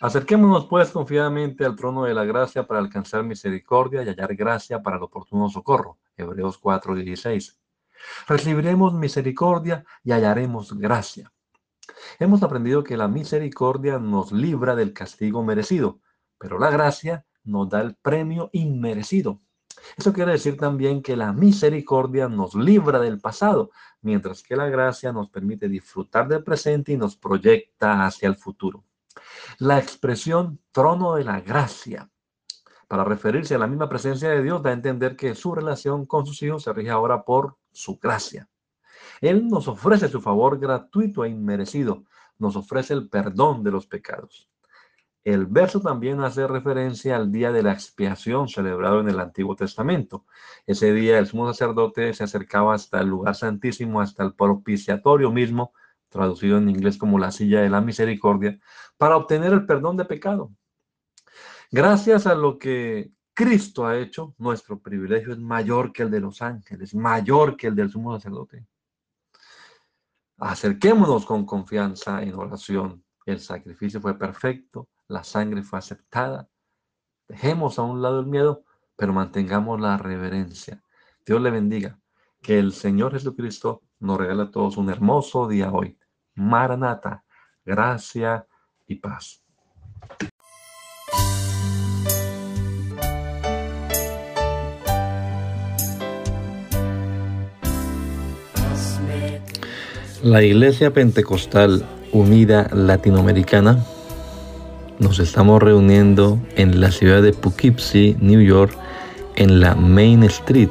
Acerquémonos pues confiadamente al trono de la gracia para alcanzar misericordia y hallar gracia para el oportuno socorro. Hebreos 4:16. Recibiremos misericordia y hallaremos gracia. Hemos aprendido que la misericordia nos libra del castigo merecido, pero la gracia nos da el premio inmerecido. Eso quiere decir también que la misericordia nos libra del pasado, mientras que la gracia nos permite disfrutar del presente y nos proyecta hacia el futuro. La expresión trono de la gracia, para referirse a la misma presencia de Dios, da a entender que su relación con sus hijos se rige ahora por su gracia. Él nos ofrece su favor gratuito e inmerecido, nos ofrece el perdón de los pecados. El verso también hace referencia al día de la expiación celebrado en el Antiguo Testamento. Ese día el sumo sacerdote se acercaba hasta el lugar santísimo, hasta el propiciatorio mismo, traducido en inglés como la silla de la misericordia, para obtener el perdón de pecado. Gracias a lo que Cristo ha hecho, nuestro privilegio es mayor que el de los ángeles, mayor que el del sumo sacerdote. Acerquémonos con confianza en oración. El sacrificio fue perfecto, la sangre fue aceptada. Dejemos a un lado el miedo, pero mantengamos la reverencia. Dios le bendiga. Que el Señor Jesucristo nos regala a todos un hermoso día hoy. Maranata, gracia y paz. La Iglesia Pentecostal Unida Latinoamericana nos estamos reuniendo en la ciudad de Poughkeepsie, New York, en la Main Street,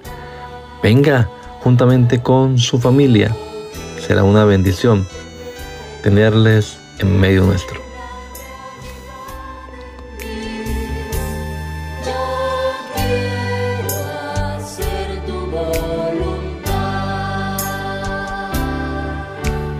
Venga juntamente con su familia. Será una bendición tenerles en medio nuestro.